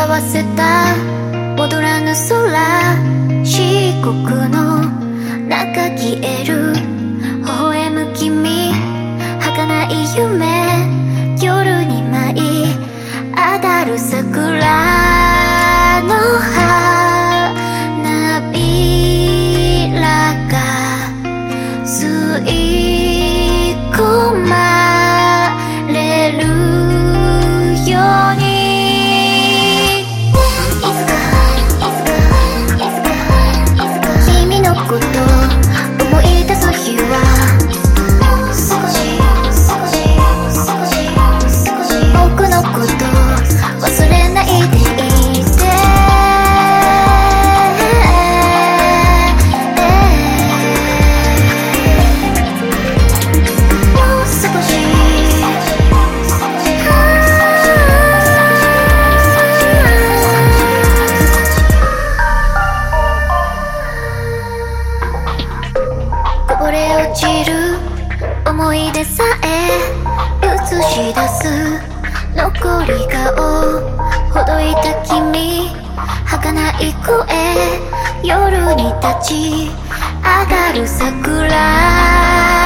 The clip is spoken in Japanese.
合わせた戻らぬ空。四国の中消える。微笑む君。儚い夢。感じる思い出さえ映し出す残り顔ほどいた君儚い声夜に立ち上がる桜